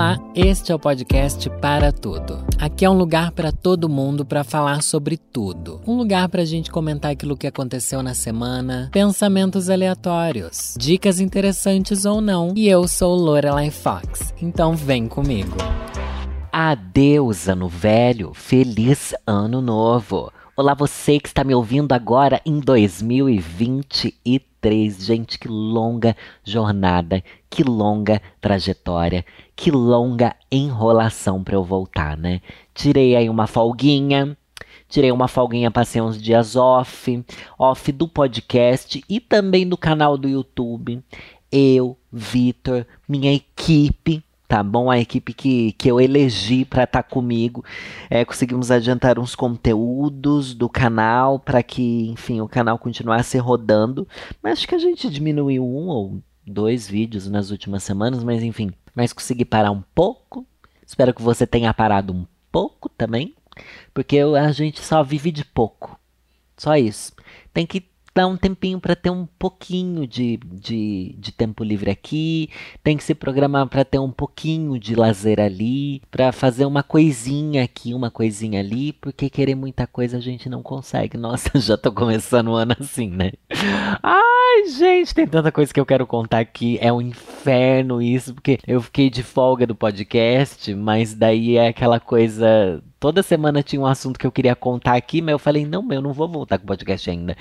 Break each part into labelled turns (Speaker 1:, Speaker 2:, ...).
Speaker 1: Olá, este é o podcast Para Tudo. Aqui é um lugar para todo mundo para falar sobre tudo. Um lugar para a gente comentar aquilo que aconteceu na semana, pensamentos aleatórios, dicas interessantes ou não. E eu sou Lorelai Fox, então vem comigo.
Speaker 2: Adeus, ano velho, feliz ano novo. Olá, você que está me ouvindo agora em 2023. Gente, que longa jornada, que longa trajetória, que longa enrolação para eu voltar, né? Tirei aí uma folguinha, tirei uma folguinha, passei uns dias off, off do podcast e também do canal do YouTube. Eu, Vitor, minha equipe, tá bom? A equipe que, que eu elegi para estar tá comigo. É, conseguimos adiantar uns conteúdos do canal para que, enfim, o canal continuasse rodando. Mas acho que a gente diminuiu um ou dois vídeos nas últimas semanas, mas enfim. Mas consegui parar um pouco. Espero que você tenha parado um pouco também. Porque a gente só vive de pouco. Só isso. Tem que dar um tempinho para ter um pouquinho de, de, de tempo livre aqui, tem que se programar para ter um pouquinho de lazer ali, para fazer uma coisinha aqui, uma coisinha ali, porque querer muita coisa a gente não consegue. Nossa, já tô começando o ano assim, né? Ai, gente, tem tanta coisa que eu quero contar aqui. É um inferno isso, porque eu fiquei de folga do podcast, mas daí é aquela coisa Toda semana tinha um assunto que eu queria contar aqui, mas eu falei, não, eu não vou voltar com o podcast ainda.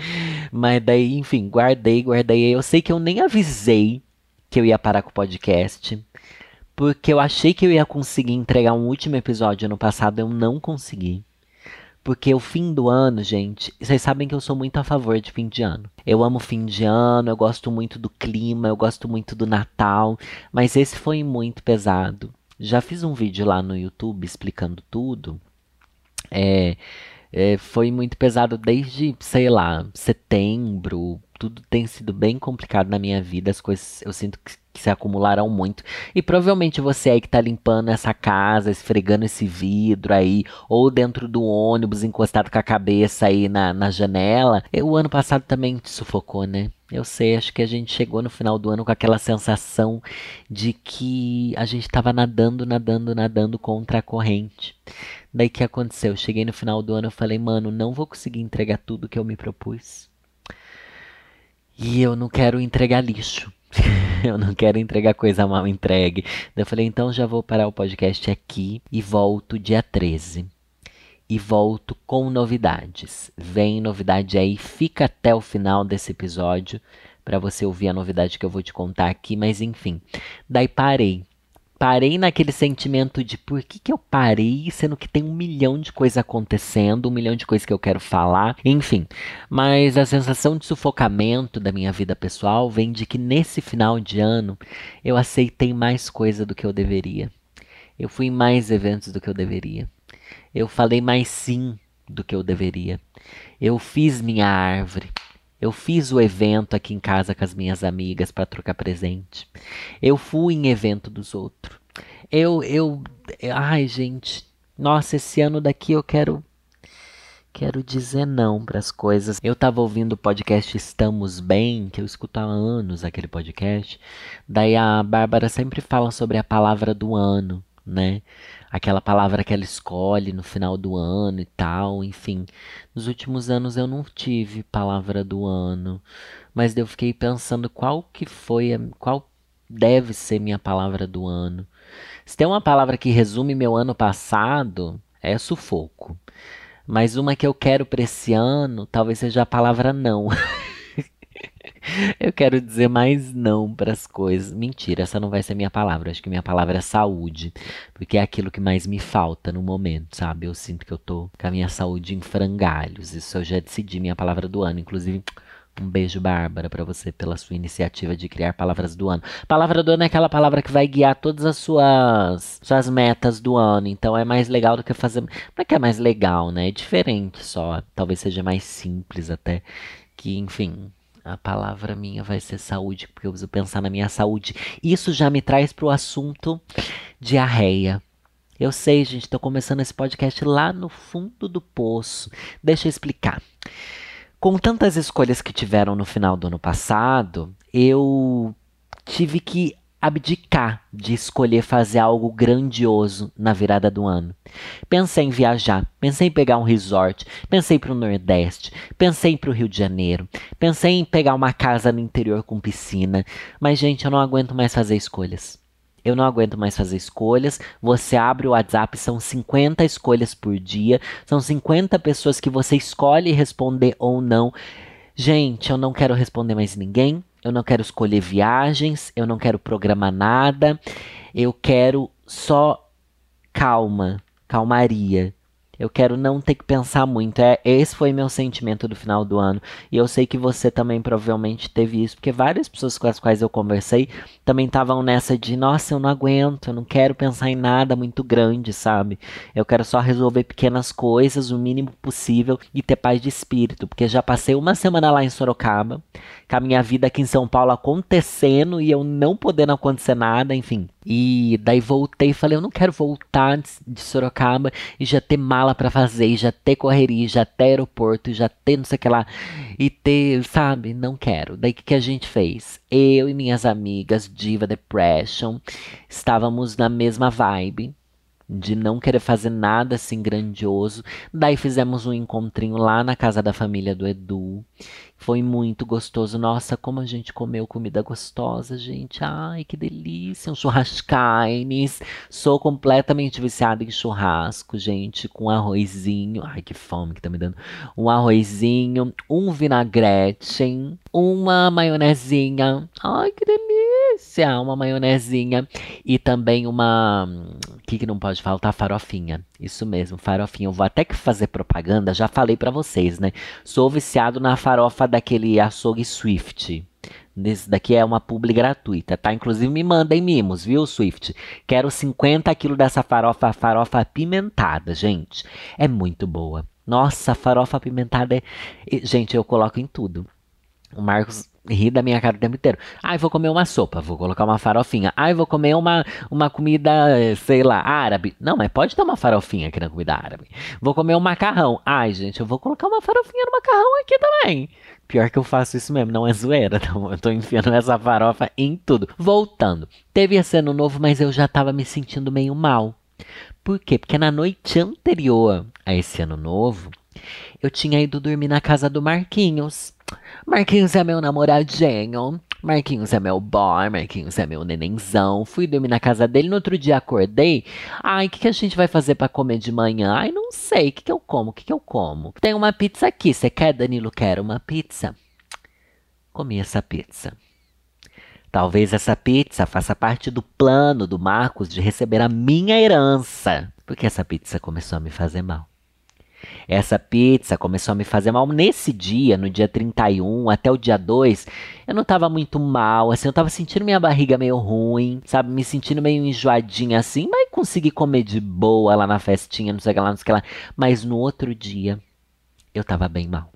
Speaker 2: Mas daí, enfim, guardei, guardei. Eu sei que eu nem avisei que eu ia parar com o podcast. Porque eu achei que eu ia conseguir entregar um último episódio ano passado, eu não consegui. Porque o fim do ano, gente, vocês sabem que eu sou muito a favor de fim de ano. Eu amo fim de ano, eu gosto muito do clima, eu gosto muito do Natal, mas esse foi muito pesado. Já fiz um vídeo lá no YouTube explicando tudo. É, é, foi muito pesado desde, sei lá, setembro. Tudo tem sido bem complicado na minha vida. As coisas eu sinto que, que se acumularam muito. E provavelmente você aí que tá limpando essa casa, esfregando esse vidro aí, ou dentro do ônibus, encostado com a cabeça aí na, na janela. O ano passado também te sufocou, né? Eu sei, acho que a gente chegou no final do ano com aquela sensação de que a gente estava nadando, nadando, nadando contra a corrente. Daí que aconteceu? Eu cheguei no final do ano e falei, mano, não vou conseguir entregar tudo que eu me propus. E eu não quero entregar lixo. eu não quero entregar coisa mal entregue. Daí eu falei, então já vou parar o podcast aqui e volto dia 13 e volto com novidades. Vem novidade aí, fica até o final desse episódio para você ouvir a novidade que eu vou te contar aqui, mas enfim. Daí parei. Parei naquele sentimento de por que, que eu parei, sendo que tem um milhão de coisas acontecendo, um milhão de coisas que eu quero falar, enfim. Mas a sensação de sufocamento da minha vida pessoal vem de que nesse final de ano eu aceitei mais coisa do que eu deveria. Eu fui em mais eventos do que eu deveria. Eu falei mais sim do que eu deveria. Eu fiz minha árvore. Eu fiz o evento aqui em casa com as minhas amigas para trocar presente. Eu fui em evento dos outros. Eu, eu, ai gente, nossa, esse ano daqui eu quero, quero dizer não para as coisas. Eu tava ouvindo o podcast Estamos Bem, que eu escuto há anos aquele podcast. Daí a Bárbara sempre fala sobre a palavra do ano, né? Aquela palavra que ela escolhe no final do ano e tal, enfim. Nos últimos anos eu não tive palavra do ano, mas eu fiquei pensando qual que foi, a, qual deve ser minha palavra do ano. Se tem uma palavra que resume meu ano passado, é sufoco. Mas uma que eu quero para esse ano, talvez seja a palavra não. Eu quero dizer mais não para as coisas. Mentira, essa não vai ser minha palavra. Acho que minha palavra é saúde, porque é aquilo que mais me falta no momento, sabe? Eu sinto que eu tô com a minha saúde em frangalhos. Isso eu já decidi minha palavra do ano, inclusive. Um beijo, Bárbara, para você pela sua iniciativa de criar palavras do ano. Palavra do ano é aquela palavra que vai guiar todas as suas suas metas do ano. Então é mais legal do que fazer. Não é que é mais legal, né? É diferente só. Talvez seja mais simples até. Que, enfim, a palavra minha vai ser saúde, porque eu preciso pensar na minha saúde. Isso já me traz para o assunto diarreia. Eu sei, gente, estou começando esse podcast lá no fundo do poço. Deixa eu explicar. Com tantas escolhas que tiveram no final do ano passado, eu tive que abdicar de escolher fazer algo grandioso na virada do ano. Pensei em viajar, pensei em pegar um resort, pensei para o Nordeste, pensei para o Rio de Janeiro, pensei em pegar uma casa no interior com piscina, mas gente, eu não aguento mais fazer escolhas. Eu não aguento mais fazer escolhas. Você abre o WhatsApp, são 50 escolhas por dia, são 50 pessoas que você escolhe responder ou não. Gente, eu não quero responder mais ninguém eu não quero escolher viagens, eu não quero programar nada, eu quero só calma, calmaria. Eu quero não ter que pensar muito. É, esse foi meu sentimento do final do ano. E eu sei que você também provavelmente teve isso, porque várias pessoas com as quais eu conversei também estavam nessa de, nossa, eu não aguento, eu não quero pensar em nada muito grande, sabe? Eu quero só resolver pequenas coisas, o mínimo possível e ter paz de espírito, porque já passei uma semana lá em Sorocaba, com a minha vida aqui em São Paulo acontecendo e eu não podendo acontecer nada, enfim. E daí voltei e falei, eu não quero voltar de Sorocaba e já ter mala para fazer, e já ter correria, já ter aeroporto, já ter não sei o que lá, e ter, sabe? Não quero. Daí o que, que a gente fez? Eu e minhas amigas, Diva Depression, estávamos na mesma vibe de não querer fazer nada assim grandioso. Daí fizemos um encontrinho lá na casa da família do Edu. Foi muito gostoso. Nossa, como a gente comeu comida gostosa, gente. Ai, que delícia. Um churrascaines. Sou completamente viciada em churrasco, gente. Com arrozinho. Ai, que fome que tá me dando. Um arrozinho, um vinagrete, uma maionezinha. Ai, que delícia. Uma maionezinha. E também uma. O que, que não pode faltar? Farofinha. Isso mesmo, farofinha. Eu vou até que fazer propaganda. Já falei para vocês, né? Sou viciado na farofa daquele açougue Swift. Esse daqui é uma publi gratuita, tá? Inclusive me mandem mimos, viu, Swift? Quero 50 quilos dessa farofa, farofa apimentada, gente. É muito boa. Nossa, farofa apimentada é... Gente, eu coloco em tudo. O Marcos ri da minha cara o tempo inteiro. Ai, vou comer uma sopa, vou colocar uma farofinha. Ai, vou comer uma, uma comida, sei lá, árabe. Não, mas pode ter uma farofinha aqui na comida árabe. Vou comer um macarrão. Ai, gente, eu vou colocar uma farofinha no macarrão aqui também. Pior que eu faço isso mesmo, não é zoeira, não. Eu tô enfiando essa farofa em tudo. Voltando. Teve esse ano novo, mas eu já tava me sentindo meio mal. Por quê? Porque na noite anterior a esse ano novo, eu tinha ido dormir na casa do Marquinhos. Marquinhos é meu namoradinho. Marquinhos é meu boy, Marquinhos é meu nenenzão. Fui dormir na casa dele, no outro dia acordei. Ai, o que, que a gente vai fazer para comer de manhã? Ai, não sei, o que, que eu como? O que, que eu como? Tem uma pizza aqui, você quer, Danilo? Quero uma pizza. Comi essa pizza. Talvez essa pizza faça parte do plano do Marcos de receber a minha herança. Porque essa pizza começou a me fazer mal. Essa pizza começou a me fazer mal nesse dia, no dia 31 até o dia 2. Eu não tava muito mal, assim, eu tava sentindo minha barriga meio ruim, sabe? Me sentindo meio enjoadinha assim, mas consegui comer de boa lá na festinha, não sei o que lá, não sei o que lá. Mas no outro dia, eu tava bem mal.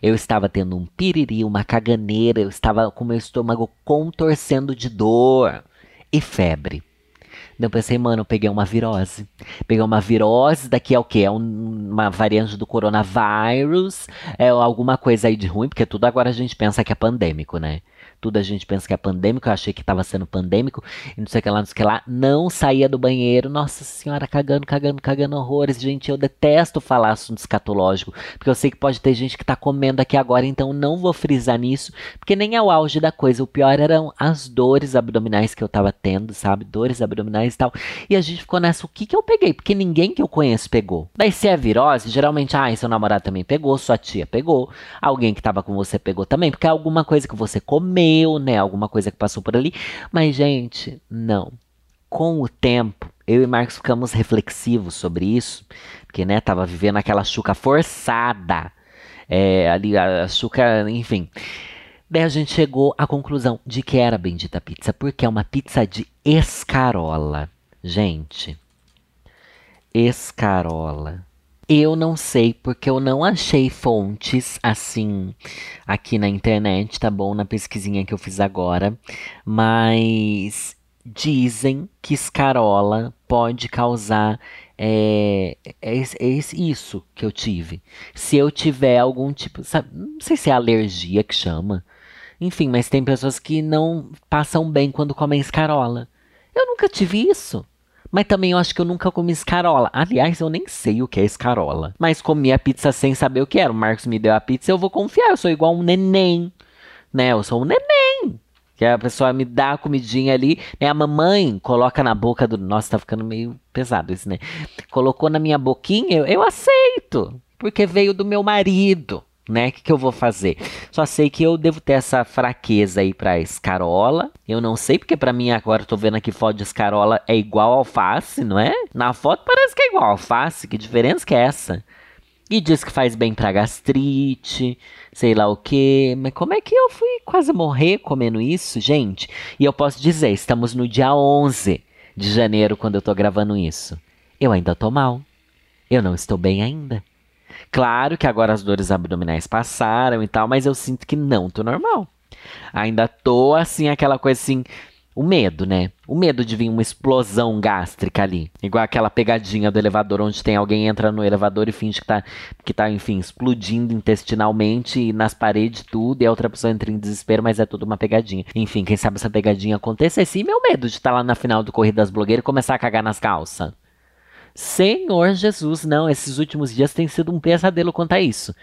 Speaker 2: Eu estava tendo um piriri, uma caganeira, eu estava com meu estômago contorcendo de dor e febre. Eu pensei, mano, eu peguei uma virose. Peguei uma virose, daqui é o quê? É um, uma variante do coronavírus, é alguma coisa aí de ruim, porque tudo agora a gente pensa que é pandêmico, né? Tudo a gente pensa que é pandêmico, eu achei que estava sendo pandêmico, e não sei o que lá, não sei o que lá, não saía do banheiro, nossa senhora, cagando, cagando, cagando horrores, gente, eu detesto falar assunto escatológico, porque eu sei que pode ter gente que está comendo aqui agora, então não vou frisar nisso, porque nem é o auge da coisa, o pior eram as dores abdominais que eu estava tendo, sabe, dores abdominais e tal, e a gente ficou nessa, o que que eu peguei? Porque ninguém que eu conheço pegou. Daí se é virose, geralmente, ah, seu namorado também pegou, sua tia pegou, alguém que estava com você pegou também, porque é alguma coisa que você comeu, comeu, né? Alguma coisa que passou por ali. Mas, gente, não. Com o tempo, eu e Marcos ficamos reflexivos sobre isso, porque, né, tava vivendo aquela chuca forçada. É, ali, a chuca, enfim. Daí a gente chegou à conclusão de que era bendita pizza, porque é uma pizza de escarola. Gente, escarola. Eu não sei porque eu não achei fontes assim aqui na internet, tá bom? Na pesquisinha que eu fiz agora, mas dizem que escarola pode causar é, é, é, isso que eu tive. Se eu tiver algum tipo, sabe, não sei se é alergia que chama. Enfim, mas tem pessoas que não passam bem quando comem escarola. Eu nunca tive isso. Mas também eu acho que eu nunca comi escarola. Aliás, eu nem sei o que é escarola. Mas comi a pizza sem saber o que era. O Marcos me deu a pizza, eu vou confiar. Eu sou igual um neném. Né? Eu sou um neném. Que a pessoa me dá a comidinha ali, né? A mamãe coloca na boca do. Nossa, tá ficando meio pesado isso, né? Colocou na minha boquinha, eu, eu aceito. Porque veio do meu marido né? O que, que eu vou fazer? Só sei que eu devo ter essa fraqueza aí pra escarola. Eu não sei, porque pra mim agora eu tô vendo aqui foto de escarola é igual alface, não é? Na foto parece que é igual alface. Que diferença que é essa? E diz que faz bem pra gastrite, sei lá o que. Mas como é que eu fui quase morrer comendo isso, gente? E eu posso dizer, estamos no dia 11 de janeiro quando eu tô gravando isso. Eu ainda tô mal. Eu não estou bem ainda. Claro que agora as dores abdominais passaram e tal, mas eu sinto que não tô normal. Ainda tô assim, aquela coisa assim, o medo, né? O medo de vir uma explosão gástrica ali. Igual aquela pegadinha do elevador onde tem alguém entra no elevador e finge que tá, que tá, enfim, explodindo intestinalmente e nas paredes tudo, e a outra pessoa entra em desespero, mas é tudo uma pegadinha. Enfim, quem sabe essa pegadinha acontecesse e meu medo de estar tá lá na final do Corrida das Blogueiras e começar a cagar nas calças. Senhor Jesus, não, esses últimos dias tem sido um pesadelo quanto a isso.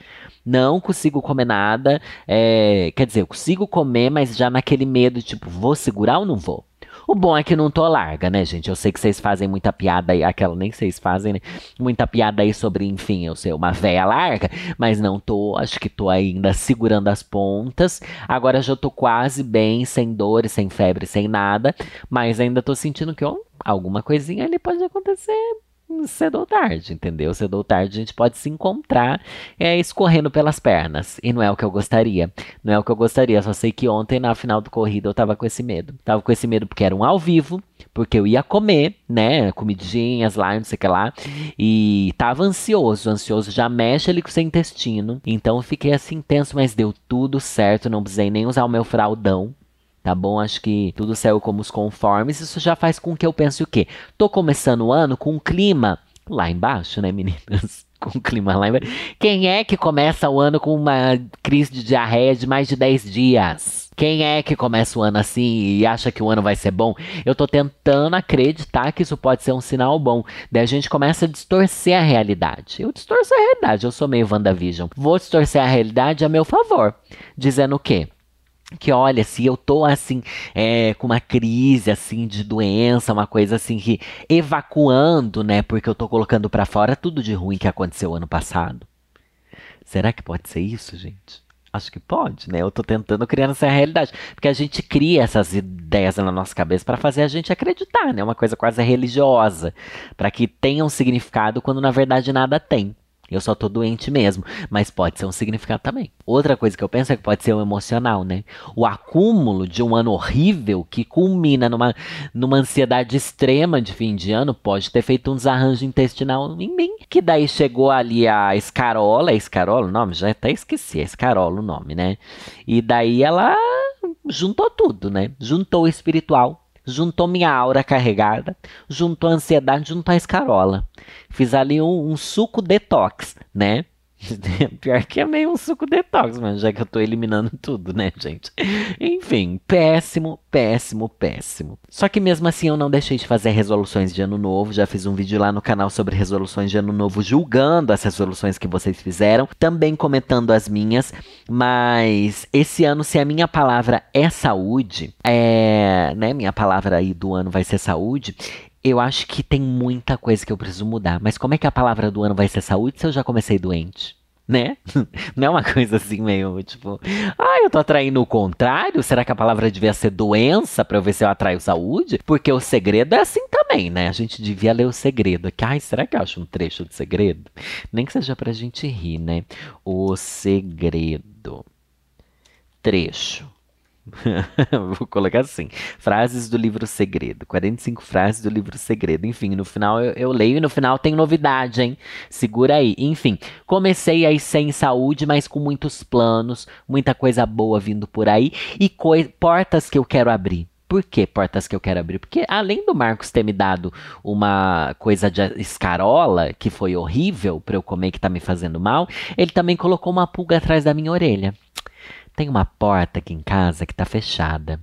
Speaker 2: Não consigo comer nada. É, quer dizer, eu consigo comer, mas já naquele medo, tipo, vou segurar ou não vou? O bom é que não tô larga, né, gente? Eu sei que vocês fazem muita piada aí, aquela nem vocês fazem, né? Muita piada aí sobre, enfim, eu ser uma véia larga, mas não tô, acho que tô ainda segurando as pontas. Agora já tô quase bem, sem dor, sem febre, sem nada, mas ainda tô sentindo que ó, alguma coisinha ali pode acontecer cedo ou tarde, entendeu? Cedo ou tarde a gente pode se encontrar é, escorrendo pelas pernas. E não é o que eu gostaria. Não é o que eu gostaria. Só sei que ontem, na final do corrida, eu tava com esse medo. Tava com esse medo porque era um ao vivo, porque eu ia comer, né? Comidinhas lá, não sei o que lá. E tava ansioso. Ansioso já mexe ali com o seu intestino. Então fiquei assim tenso, mas deu tudo certo. Não precisei nem usar o meu fraldão tá bom? Acho que tudo saiu como os conformes. Isso já faz com que eu pense o quê? Tô começando o ano com um clima lá embaixo, né, meninas? Com o clima lá embaixo. Quem é que começa o ano com uma crise de diarreia de mais de 10 dias? Quem é que começa o ano assim e acha que o ano vai ser bom? Eu tô tentando acreditar que isso pode ser um sinal bom. Daí a gente começa a distorcer a realidade. Eu distorço a realidade, eu sou meio WandaVision. Vou distorcer a realidade a meu favor. Dizendo o quê? Que olha, se eu tô assim, é, com uma crise assim de doença, uma coisa assim que evacuando, né, porque eu tô colocando para fora tudo de ruim que aconteceu ano passado. Será que pode ser isso, gente? Acho que pode, né? Eu tô tentando criar essa realidade, porque a gente cria essas ideias na nossa cabeça para fazer a gente acreditar, né? Uma coisa quase religiosa, para que tenha um significado quando na verdade nada tem. Eu só tô doente mesmo. Mas pode ser um significado também. Outra coisa que eu penso é que pode ser o emocional, né? O acúmulo de um ano horrível que culmina numa, numa ansiedade extrema de fim de ano pode ter feito um desarranjo intestinal em mim. Que daí chegou ali a escarola. É escarola o nome? Já até esqueci. É escarola o nome, né? E daí ela juntou tudo, né? Juntou o espiritual juntou minha aura carregada, juntou a ansiedade, juntou a escarola. Fiz ali um, um suco detox, né? Pior que é meio um suco detox, mas já que eu tô eliminando tudo, né, gente? Enfim, péssimo, péssimo, péssimo. Só que mesmo assim eu não deixei de fazer resoluções de ano novo. Já fiz um vídeo lá no canal sobre resoluções de ano novo, julgando as resoluções que vocês fizeram, também comentando as minhas. Mas esse ano, se a minha palavra é saúde, é, né, minha palavra aí do ano vai ser saúde, eu acho que tem muita coisa que eu preciso mudar. Mas como é que a palavra do ano vai ser saúde se eu já comecei doente? Né? Não é uma coisa assim meio tipo, ah, eu tô atraindo o contrário? Será que a palavra devia ser doença para eu ver se eu atraio saúde? Porque o segredo é assim também, né? A gente devia ler o segredo aqui. Ai, será que eu acho um trecho de segredo? Nem que seja pra gente rir, né? O segredo. Trecho. Vou colocar assim: frases do livro Segredo. 45 frases do livro Segredo. Enfim, no final eu, eu, leio e no final tem novidade, hein? Segura aí. Enfim, comecei aí sem saúde, mas com muitos planos, muita coisa boa vindo por aí e portas que eu quero abrir. Por que portas que eu quero abrir? Porque além do Marcos ter me dado uma coisa de escarola, que foi horrível para eu comer, que tá me fazendo mal, ele também colocou uma pulga atrás da minha orelha. Tem uma porta aqui em casa que tá fechada.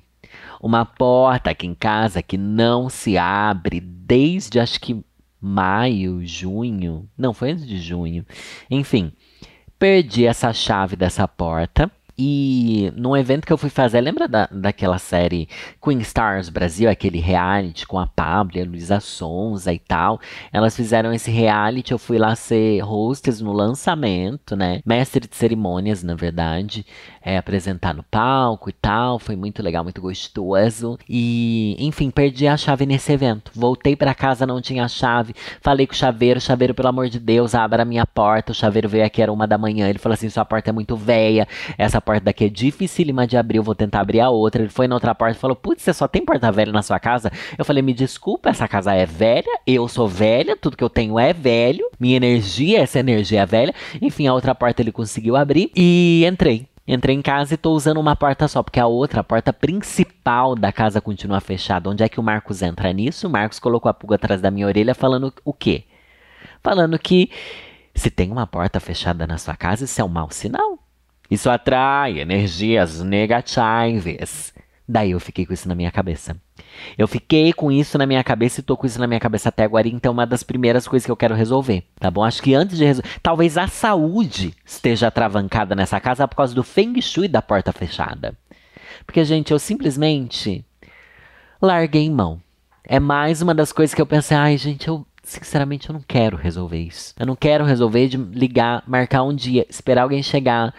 Speaker 2: Uma porta aqui em casa que não se abre desde acho que maio, junho. Não, foi antes de junho. Enfim, perdi essa chave dessa porta. E num evento que eu fui fazer, lembra da, daquela série Queen Stars Brasil, aquele reality com a Pablo a Luísa Sonza e tal? Elas fizeram esse reality, eu fui lá ser hostess no lançamento, né? Mestre de cerimônias, na verdade é, apresentar no palco e tal. Foi muito legal, muito gostoso. E, enfim, perdi a chave nesse evento. Voltei para casa, não tinha chave. Falei com o chaveiro, chaveiro, pelo amor de Deus, abra a minha porta. O chaveiro veio aqui, era uma da manhã. Ele falou assim: sua porta é muito velha. Essa porta daqui é dificílima de abrir. Eu vou tentar abrir a outra. Ele foi na outra porta e falou: Putz, você só tem porta velha na sua casa? Eu falei: Me desculpa, essa casa é velha. Eu sou velha. Tudo que eu tenho é velho. Minha energia, essa energia é velha. Enfim, a outra porta ele conseguiu abrir e entrei. Entrei em casa e tô usando uma porta só, porque a outra, a porta principal da casa continua fechada. Onde é que o Marcos entra nisso? O Marcos colocou a pulga atrás da minha orelha falando o quê? Falando que se tem uma porta fechada na sua casa, isso é um mau sinal. Isso atrai energias negativas. Daí eu fiquei com isso na minha cabeça. Eu fiquei com isso na minha cabeça e tô com isso na minha cabeça até agora. Então, uma das primeiras coisas que eu quero resolver, tá bom? Acho que antes de resolver. Talvez a saúde esteja travancada nessa casa por causa do feng shui da porta fechada. Porque, gente, eu simplesmente larguei mão. É mais uma das coisas que eu pensei, ai, gente, eu sinceramente eu não quero resolver isso. Eu não quero resolver de ligar, marcar um dia, esperar alguém chegar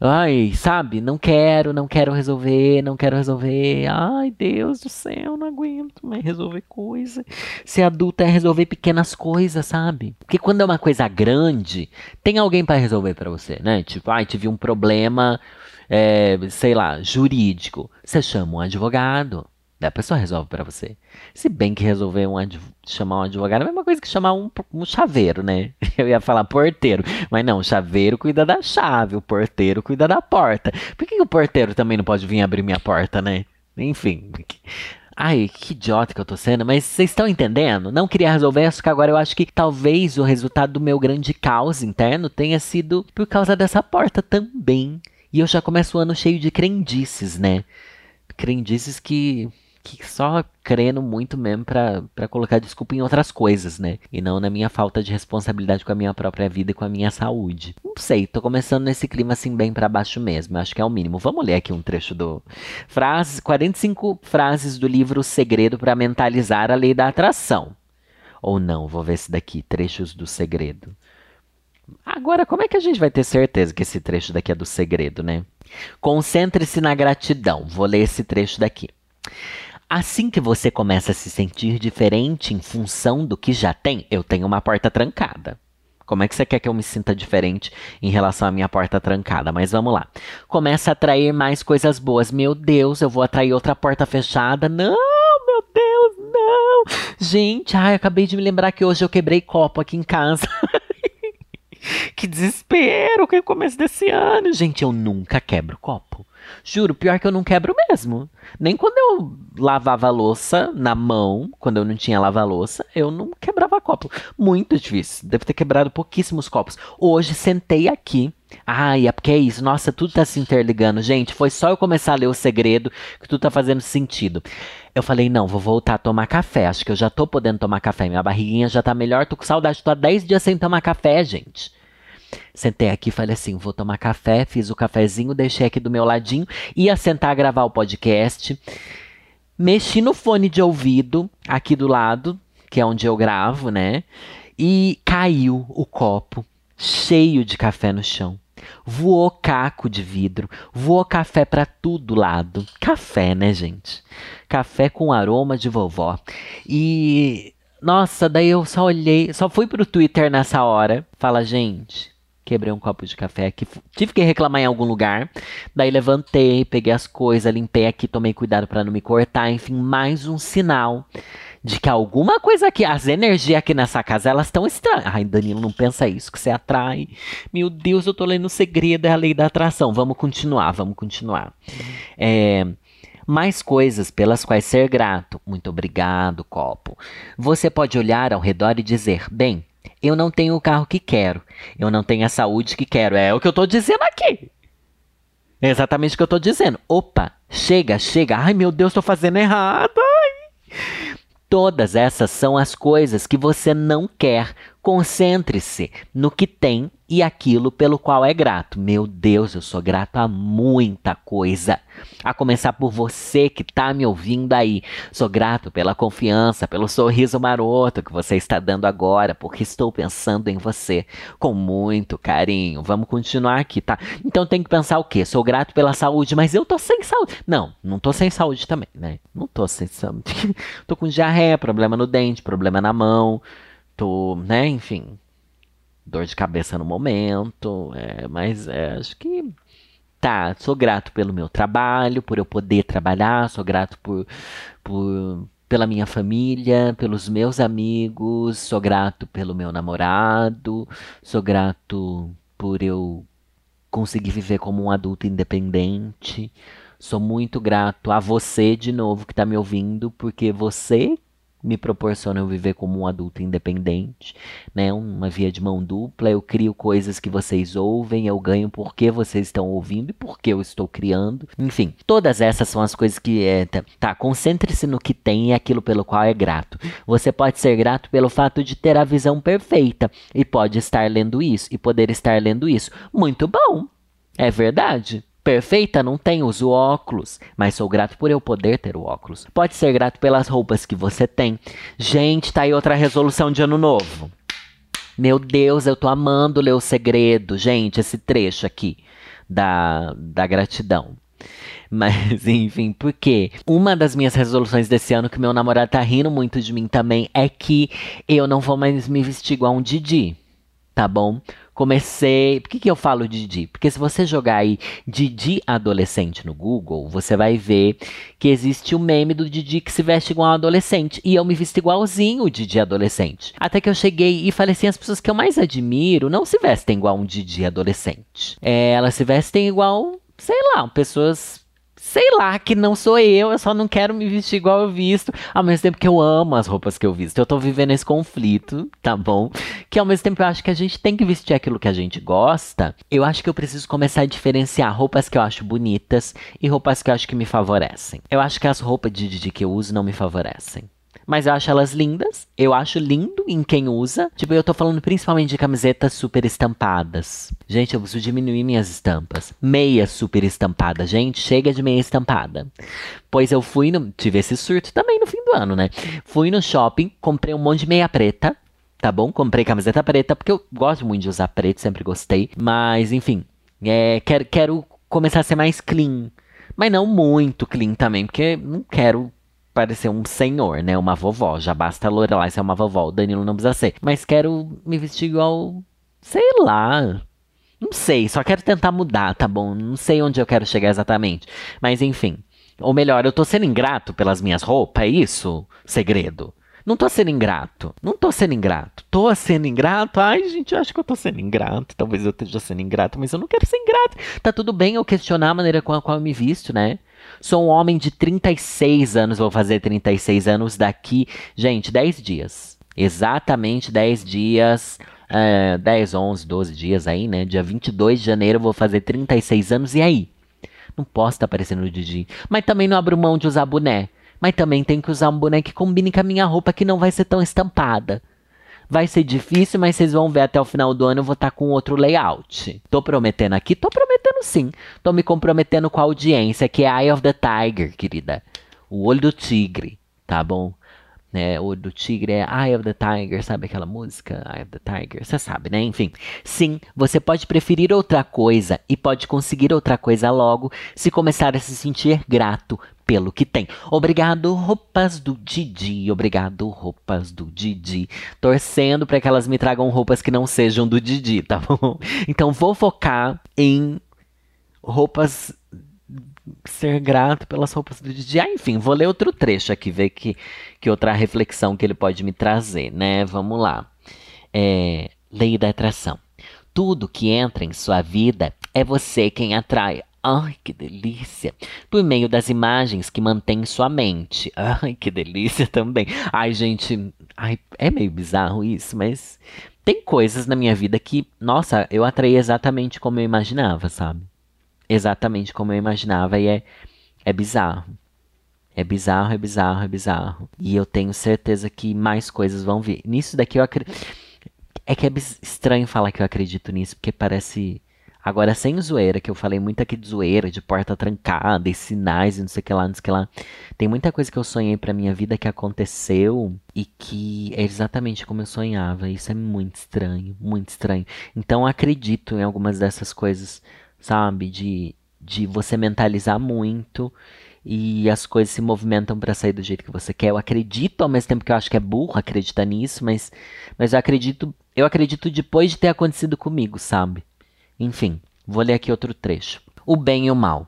Speaker 2: Ai, sabe? Não quero, não quero resolver, não quero resolver. Ai, Deus do céu, não aguento mais resolver coisa. Ser adulto é resolver pequenas coisas, sabe? Porque quando é uma coisa grande, tem alguém para resolver para você, né? Tipo, ai, tive um problema, é, sei lá, jurídico. Você chama um advogado. A pessoa resolve para você. Se bem que resolver um chamar um advogado é a mesma coisa que chamar um, um chaveiro, né? Eu ia falar porteiro. Mas não, o chaveiro cuida da chave, o porteiro cuida da porta. Por que, que o porteiro também não pode vir abrir minha porta, né? Enfim. Ai, que idiota que eu tô sendo, mas vocês estão entendendo? Não queria resolver isso, que agora eu acho que talvez o resultado do meu grande caos interno tenha sido por causa dessa porta também. E eu já começo o ano cheio de crendices, né? Crendices que que só crendo muito mesmo para colocar desculpa em outras coisas, né? E não na minha falta de responsabilidade com a minha própria vida e com a minha saúde. Não sei, tô começando nesse clima assim bem para baixo mesmo. Acho que é o mínimo. Vamos ler aqui um trecho do frases, 45 frases do livro Segredo para mentalizar a lei da atração. Ou não, vou ver esse daqui, trechos do segredo. Agora, como é que a gente vai ter certeza que esse trecho daqui é do segredo, né? Concentre-se na gratidão. Vou ler esse trecho daqui. Assim que você começa a se sentir diferente em função do que já tem, eu tenho uma porta trancada. Como é que você quer que eu me sinta diferente em relação à minha porta trancada? Mas vamos lá. Começa a atrair mais coisas boas. Meu Deus, eu vou atrair outra porta fechada. Não, meu Deus, não. Gente, ai, acabei de me lembrar que hoje eu quebrei copo aqui em casa. que desespero, que começo desse ano. Gente, eu nunca quebro copo. Juro, pior que eu não quebro mesmo. Nem quando eu lavava louça na mão, quando eu não tinha lava-louça, eu não quebrava copo. Muito difícil. Deve ter quebrado pouquíssimos copos. Hoje sentei aqui. Ai, é porque é isso. Nossa, tudo tá se interligando. Gente, foi só eu começar a ler o segredo que tudo tá fazendo sentido. Eu falei, não, vou voltar a tomar café. Acho que eu já tô podendo tomar café. Minha barriguinha já tá melhor. Tô com saudade. Tô há 10 dias sem tomar café, gente. Sentei aqui e falei assim: vou tomar café, fiz o cafezinho, deixei aqui do meu ladinho, ia sentar a gravar o podcast. Mexi no fone de ouvido aqui do lado, que é onde eu gravo, né? E caiu o copo cheio de café no chão. Voou caco de vidro, voou café para tudo lado. Café, né, gente? Café com aroma de vovó. E nossa, daí eu só olhei, só fui pro Twitter nessa hora. Fala, gente, quebrei um copo de café aqui. Tive que reclamar em algum lugar. Daí levantei, peguei as coisas, limpei aqui, tomei cuidado para não me cortar. Enfim, mais um sinal de que alguma coisa aqui, as energias aqui nessa casa, elas estão estranhas. Ai, Danilo, não pensa isso, que você atrai. Meu Deus, eu tô lendo o segredo, é a lei da atração. Vamos continuar, vamos continuar. É mais coisas pelas quais ser grato. Muito obrigado, copo. Você pode olhar ao redor e dizer: bem, eu não tenho o carro que quero. Eu não tenho a saúde que quero. É o que eu estou dizendo aqui. É exatamente o que eu tô dizendo. Opa, chega, chega. Ai, meu Deus, tô fazendo errado. Ai. Todas essas são as coisas que você não quer. Concentre-se no que tem e aquilo pelo qual é grato. Meu Deus, eu sou grato a muita coisa. A começar por você que está me ouvindo aí. Sou grato pela confiança, pelo sorriso maroto que você está dando agora, porque estou pensando em você com muito carinho. Vamos continuar aqui, tá? Então tem que pensar o quê? Sou grato pela saúde, mas eu tô sem saúde. Não, não tô sem saúde também, né? Não tô sem saúde. tô com diarreia, problema no dente, problema na mão. Tô, né, enfim, dor de cabeça no momento, é, mas é, acho que tá. Sou grato pelo meu trabalho, por eu poder trabalhar, sou grato por, por pela minha família, pelos meus amigos, sou grato pelo meu namorado, sou grato por eu conseguir viver como um adulto independente. Sou muito grato a você de novo que está me ouvindo, porque você me proporcionam viver como um adulto independente, né? Uma via de mão dupla. Eu crio coisas que vocês ouvem, eu ganho porque vocês estão ouvindo e porque eu estou criando. Enfim, todas essas são as coisas que é, tá, tá concentre-se no que tem e aquilo pelo qual é grato. Você pode ser grato pelo fato de ter a visão perfeita e pode estar lendo isso e poder estar lendo isso. Muito bom. É verdade. Perfeita não tem, uso óculos, mas sou grato por eu poder ter o óculos. Pode ser grato pelas roupas que você tem. Gente, tá aí outra resolução de ano novo. Meu Deus, eu tô amando ler o segredo, gente, esse trecho aqui da, da gratidão. Mas, enfim, porque uma das minhas resoluções desse ano, que meu namorado tá rindo muito de mim também, é que eu não vou mais me vestir igual um Didi, tá bom? Comecei. Por que, que eu falo Didi? Porque se você jogar aí Didi adolescente no Google, você vai ver que existe o meme do Didi que se veste igual um adolescente. E eu me visto igualzinho o Didi adolescente. Até que eu cheguei e falei assim: as pessoas que eu mais admiro não se vestem igual um Didi adolescente. É, elas se vestem igual, sei lá, pessoas sei lá, que não sou eu, eu só não quero me vestir igual eu visto, ao mesmo tempo que eu amo as roupas que eu visto. Eu tô vivendo esse conflito, tá bom? Que ao mesmo tempo eu acho que a gente tem que vestir aquilo que a gente gosta. Eu acho que eu preciso começar a diferenciar roupas que eu acho bonitas e roupas que eu acho que me favorecem. Eu acho que as roupas de, de que eu uso não me favorecem mas eu acho elas lindas. Eu acho lindo em quem usa. Tipo, eu tô falando principalmente de camisetas super estampadas. Gente, eu preciso diminuir minhas estampas. Meia super estampada. Gente, chega de meia estampada. Pois eu fui no. Tive esse surto também no fim do ano, né? Fui no shopping, comprei um monte de meia preta. Tá bom? Comprei camiseta preta, porque eu gosto muito de usar preto, sempre gostei. Mas, enfim. É, quero, quero começar a ser mais clean. Mas não muito clean também, porque não quero parecer um senhor, né? Uma vovó. Já basta a Lorelai ser uma vovó. O Danilo não precisa ser. Mas quero me vestir igual. Sei lá. Não sei, só quero tentar mudar, tá bom? Não sei onde eu quero chegar exatamente. Mas enfim. Ou melhor, eu tô sendo ingrato pelas minhas roupas, é isso? Segredo. Não tô sendo ingrato. Não tô sendo ingrato. Tô sendo ingrato. Ai, gente, eu acho que eu tô sendo ingrato. Talvez eu esteja sendo ingrato, mas eu não quero ser ingrato. Tá tudo bem eu questionar a maneira com a qual eu me visto, né? Sou um homem de 36 anos, vou fazer 36 anos daqui, gente, 10 dias. Exatamente 10 dias. É, 10, 11, 12 dias aí, né? Dia 22 de janeiro vou fazer 36 anos. E aí? Não posso estar tá parecendo o Didi. Mas também não abro mão de usar boné. Mas também tenho que usar um boné que combine com a minha roupa que não vai ser tão estampada. Vai ser difícil, mas vocês vão ver até o final do ano eu vou estar tá com outro layout. Tô prometendo aqui? Tô prometendo sim. Tô me comprometendo com a audiência, que é Eye of the Tiger, querida. O olho do tigre, tá bom? Né? O do tigre é Eye of the Tiger, sabe aquela música? Eye of the Tiger, você sabe, né? Enfim, sim, você pode preferir outra coisa e pode conseguir outra coisa logo se começar a se sentir grato pelo que tem. Obrigado, roupas do Didi. Obrigado, roupas do Didi. Torcendo para que elas me tragam roupas que não sejam do Didi, tá bom? Então vou focar em roupas ser grato pelas roupas do Didi. Ah, enfim, vou ler outro trecho aqui, ver que, que outra reflexão que ele pode me trazer, né? Vamos lá. É, lei da atração. Tudo que entra em sua vida é você quem atrai. Ai, que delícia! Por meio das imagens que mantém sua mente. Ai, que delícia também. Ai, gente, ai, é meio bizarro isso, mas tem coisas na minha vida que, nossa, eu atraí exatamente como eu imaginava, sabe? Exatamente como eu imaginava e é, é bizarro. É bizarro, é bizarro, é bizarro. E eu tenho certeza que mais coisas vão vir. Nisso daqui eu acredito. É que é estranho falar que eu acredito nisso, porque parece Agora, sem zoeira, que eu falei muito aqui de zoeira, de porta trancada e sinais e não sei o que lá, não sei o que lá. Tem muita coisa que eu sonhei pra minha vida que aconteceu e que é exatamente como eu sonhava. Isso é muito estranho, muito estranho. Então, acredito em algumas dessas coisas, sabe? De, de você mentalizar muito e as coisas se movimentam para sair do jeito que você quer. Eu acredito ao mesmo tempo que eu acho que é burro acreditar nisso, mas, mas eu acredito, eu acredito depois de ter acontecido comigo, sabe? Enfim, vou ler aqui outro trecho. O bem e o mal.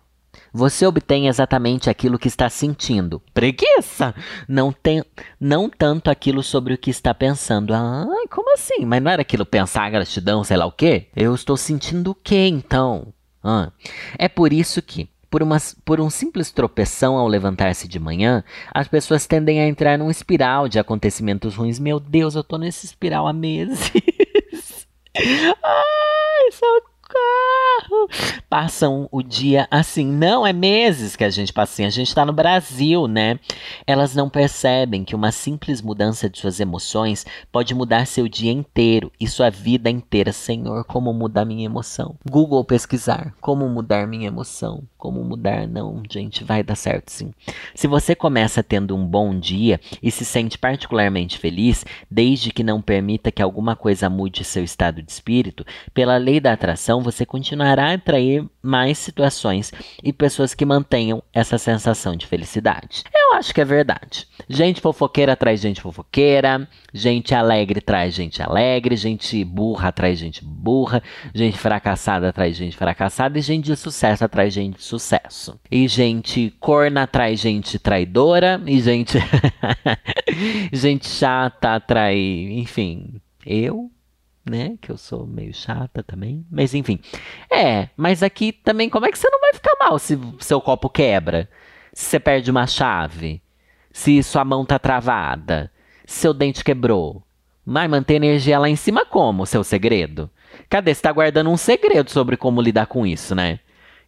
Speaker 2: Você obtém exatamente aquilo que está sentindo. Preguiça! Não, tem, não tanto aquilo sobre o que está pensando. Ah, como assim? Mas não era aquilo pensar gratidão, sei lá o quê? Eu estou sentindo o quê então? Ah, é por isso que, por, uma, por um simples tropeção ao levantar-se de manhã, as pessoas tendem a entrar num espiral de acontecimentos ruins. Meu Deus, eu tô nesse espiral há meses. Ai, socorro! Passam o dia assim. Não, é meses que a gente passa assim. A gente está no Brasil, né? Elas não percebem que uma simples mudança de suas emoções pode mudar seu dia inteiro e sua vida inteira. Senhor, como mudar minha emoção? Google pesquisar. Como mudar minha emoção? Como mudar? Não, gente, vai dar certo sim. Se você começa tendo um bom dia e se sente particularmente feliz, desde que não permita que alguma coisa mude seu estado de espírito, pela lei da atração, então você continuará a atrair mais situações e pessoas que mantenham essa sensação de felicidade. Eu acho que é verdade. Gente fofoqueira traz gente fofoqueira, gente alegre traz gente alegre, gente burra traz gente burra, gente fracassada traz gente fracassada e gente de sucesso atrai gente de sucesso. E gente corna traz gente traidora e gente gente chata atrai, enfim, eu né? Que eu sou meio chata também. Mas enfim. É, mas aqui também, como é que você não vai ficar mal se seu copo quebra? Se você perde uma chave? Se sua mão tá travada? Se seu dente quebrou? Vai manter energia lá em cima como, seu segredo? Cadê? Você tá guardando um segredo sobre como lidar com isso, né?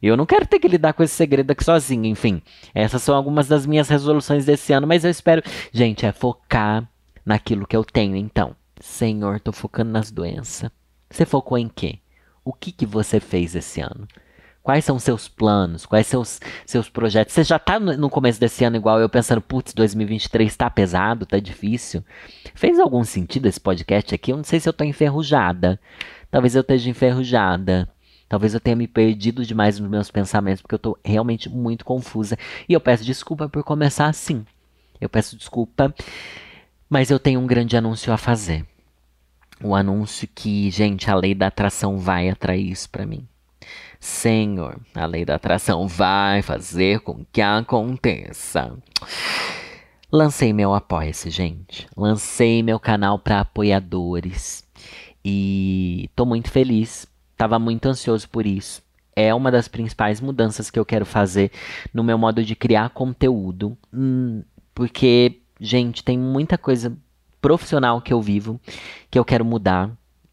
Speaker 2: Eu não quero ter que lidar com esse segredo aqui sozinho, enfim. Essas são algumas das minhas resoluções desse ano, mas eu espero. Gente, é focar naquilo que eu tenho, então. Senhor, tô focando nas doenças. Você focou em quê? O que, que você fez esse ano? Quais são seus planos? Quais seus seus projetos? Você já tá no começo desse ano igual eu pensando, putz, 2023 tá pesado, tá difícil. Fez algum sentido esse podcast aqui? Eu não sei se eu tô enferrujada. Talvez eu esteja enferrujada. Talvez eu tenha me perdido demais nos meus pensamentos, porque eu tô realmente muito confusa. E eu peço desculpa por começar assim. Eu peço desculpa, mas eu tenho um grande anúncio a fazer o anúncio que, gente, a lei da atração vai atrair isso para mim. Senhor, a lei da atração vai fazer com que aconteça. Lancei meu apoia-se, gente. Lancei meu canal para apoiadores e tô muito feliz. Tava muito ansioso por isso. É uma das principais mudanças que eu quero fazer no meu modo de criar conteúdo, hum, porque, gente, tem muita coisa profissional que eu vivo, que eu quero mudar.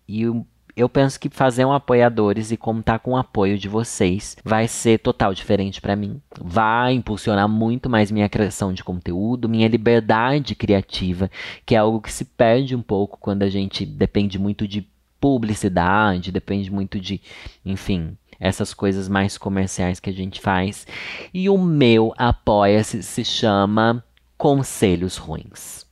Speaker 2: E eu, eu penso que fazer um apoiadores e contar com o apoio de vocês vai ser total diferente para mim. Vai impulsionar muito mais minha criação de conteúdo, minha liberdade criativa, que é algo que se perde um pouco quando a gente depende muito de publicidade, depende muito de, enfim, essas coisas mais comerciais que a gente faz. E o meu apoia-se se chama Conselhos Ruins.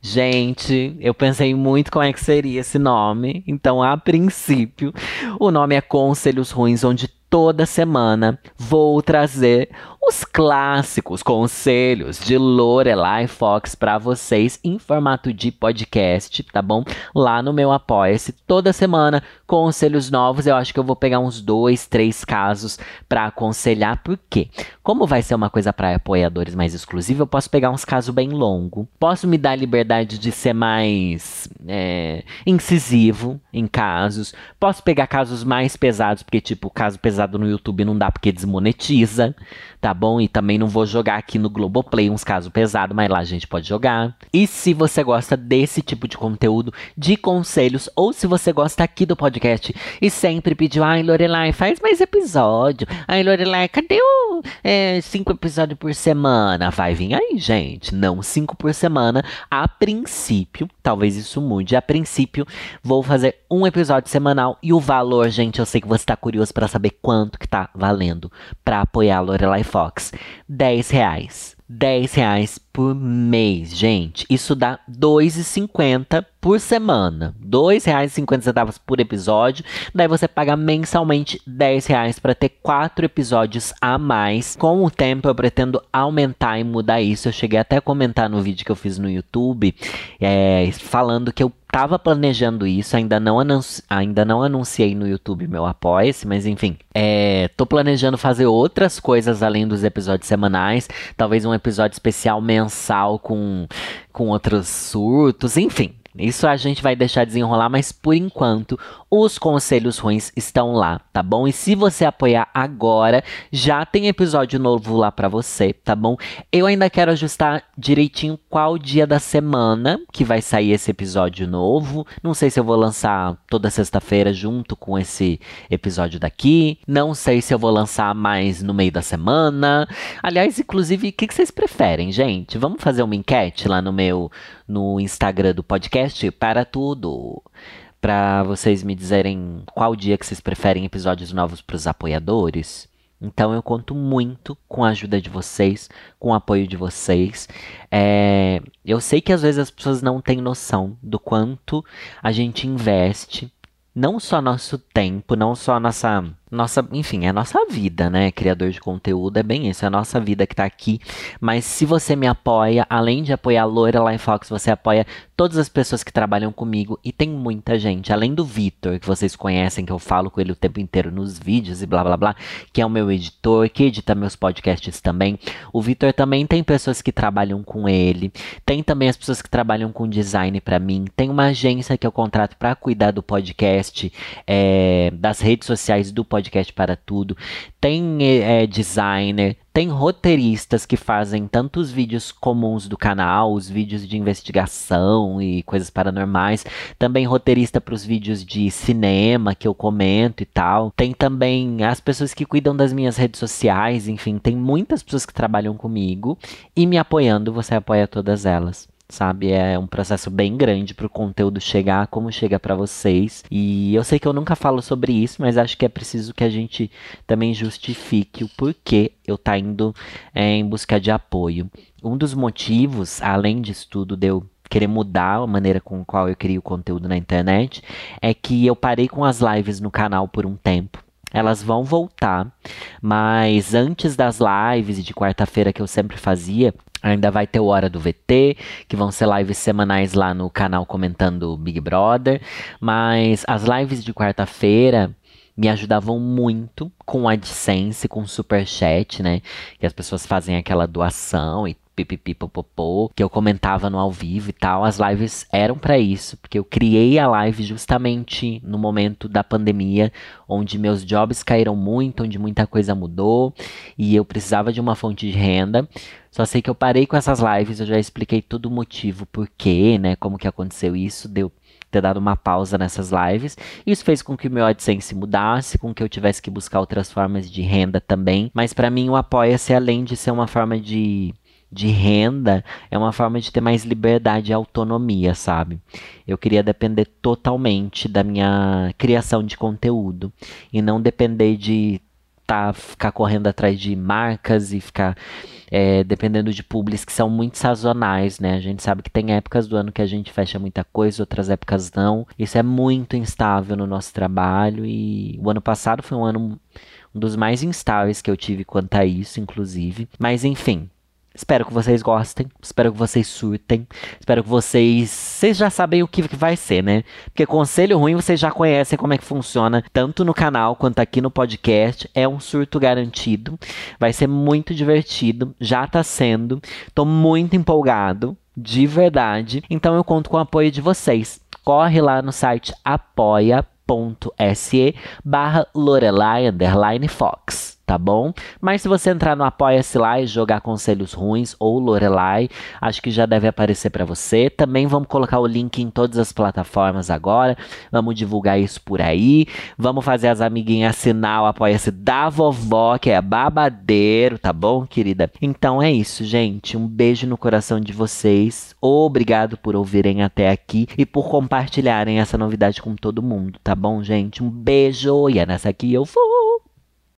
Speaker 2: Gente, eu pensei muito como é que seria esse nome. Então, a princípio, o nome é Conselhos Ruins, onde toda semana vou trazer os clássicos conselhos de Lorelai Fox para vocês em formato de podcast, tá bom? Lá no meu Apoia-se, toda semana, conselhos novos. Eu acho que eu vou pegar uns dois, três casos para aconselhar, porque, como vai ser uma coisa para apoiadores mais exclusiva, eu posso pegar uns casos bem longos. Posso me dar a liberdade de ser mais é, incisivo em casos. Posso pegar casos mais pesados, porque, tipo, caso pesado no YouTube não dá porque desmonetiza, tá? Tá bom? E também não vou jogar aqui no Globoplay uns casos pesados, mas lá a gente pode jogar. E se você gosta desse tipo de conteúdo, de conselhos, ou se você gosta aqui do podcast e sempre pediu, ai Lorelai, faz mais episódio. Ai Lorelai, cadê o é, cinco episódios por semana? Vai vir aí, gente. Não cinco por semana. A princípio, talvez isso mude. A princípio, vou fazer um episódio semanal e o valor, gente, eu sei que você tá curioso para saber quanto que tá valendo para apoiar a Lorelai Fox. 10 reais. 10 reais por mês, gente. Isso dá R$ 2,50 por semana. R$ 2,50 por episódio. Daí você paga mensalmente 10 reais para ter quatro episódios a mais. Com o tempo eu pretendo aumentar e mudar isso. Eu cheguei até a comentar no vídeo que eu fiz no YouTube, é, falando que eu tava planejando isso, ainda não, ainda não anunciei no YouTube meu apoia-se, mas enfim, é, tô planejando fazer outras coisas além dos episódios semanais, talvez um episódio especial mensal com, com outros surtos, enfim. Isso a gente vai deixar desenrolar, mas por enquanto os conselhos ruins estão lá, tá bom? E se você apoiar agora, já tem episódio novo lá para você, tá bom? Eu ainda quero ajustar direitinho qual dia da semana que vai sair esse episódio novo. Não sei se eu vou lançar toda sexta-feira junto com esse episódio daqui. Não sei se eu vou lançar mais no meio da semana. Aliás, inclusive, o que, vocês preferem, gente? Vamos fazer uma enquete lá no meu no Instagram do podcast para tudo para vocês me dizerem qual dia que vocês preferem episódios novos para os apoiadores. Então eu conto muito com a ajuda de vocês, com o apoio de vocês. É, eu sei que às vezes as pessoas não têm noção do quanto a gente investe, não só nosso tempo, não só nossa nossa, enfim, é a nossa vida, né? Criador de conteúdo é bem isso, é a nossa vida que tá aqui. Mas se você me apoia, além de apoiar a Lorelai Fox, você apoia todas as pessoas que trabalham comigo e tem muita gente, além do Vitor, que vocês conhecem, que eu falo com ele o tempo inteiro nos vídeos e blá blá blá, que é o meu editor, que edita meus podcasts também. O Vitor também tem pessoas que trabalham com ele, tem também as pessoas que trabalham com design para mim, tem uma agência que eu contrato para cuidar do podcast, é, das redes sociais do podcast podcast para tudo. Tem é, designer, tem roteiristas que fazem tanto os vídeos comuns do canal, os vídeos de investigação e coisas paranormais. Também roteirista para os vídeos de cinema que eu comento e tal. Tem também as pessoas que cuidam das minhas redes sociais. Enfim, tem muitas pessoas que trabalham comigo e me apoiando. Você apoia todas elas sabe? É um processo bem grande para o conteúdo chegar como chega para vocês. E eu sei que eu nunca falo sobre isso, mas acho que é preciso que a gente também justifique o porquê eu tá indo é, em busca de apoio. Um dos motivos, além disso tudo, de eu querer mudar a maneira com a qual eu crio conteúdo na internet, é que eu parei com as lives no canal por um tempo. Elas vão voltar, mas antes das lives de quarta-feira que eu sempre fazia, Ainda vai ter o Hora do VT, que vão ser lives semanais lá no canal comentando Big Brother. Mas as lives de quarta-feira me ajudavam muito com AdSense, com Superchat, né? Que as pessoas fazem aquela doação e pipipipopopô, que eu comentava no ao vivo e tal. As lives eram para isso, porque eu criei a live justamente no momento da pandemia, onde meus jobs caíram muito, onde muita coisa mudou e eu precisava de uma fonte de renda. Só sei que eu parei com essas lives, eu já expliquei todo o motivo, por quê, né, como que aconteceu isso, deu ter dado uma pausa nessas lives. Isso fez com que o meu AdSense mudasse, com que eu tivesse que buscar outras formas de renda também. Mas para mim o Apoia-se, além de ser uma forma de de renda é uma forma de ter mais liberdade e autonomia, sabe? Eu queria depender totalmente da minha criação de conteúdo e não depender de tá, ficar correndo atrás de marcas e ficar é, dependendo de publis que são muito sazonais, né? A gente sabe que tem épocas do ano que a gente fecha muita coisa, outras épocas não. Isso é muito instável no nosso trabalho e o ano passado foi um ano um dos mais instáveis que eu tive quanto a isso, inclusive. Mas enfim, Espero que vocês gostem, espero que vocês surtem, espero que vocês. Vocês já sabem o que vai ser, né? Porque conselho ruim vocês já conhecem como é que funciona, tanto no canal quanto aqui no podcast. É um surto garantido, vai ser muito divertido, já tá sendo. Tô muito empolgado, de verdade. Então eu conto com o apoio de vocês. Corre lá no site apoia.se barra Lorelai Fox tá bom? Mas se você entrar no Apoia-se lá e jogar conselhos ruins ou Lorelai, acho que já deve aparecer para você. Também vamos colocar o link em todas as plataformas agora. Vamos divulgar isso por aí. Vamos fazer as amiguinhas assinar o Apoia-se da vovó, que é babadeiro, tá bom, querida? Então é isso, gente. Um beijo no coração de vocês. Obrigado por ouvirem até aqui e por compartilharem essa novidade com todo mundo, tá bom, gente? Um beijo e é nessa aqui eu fui.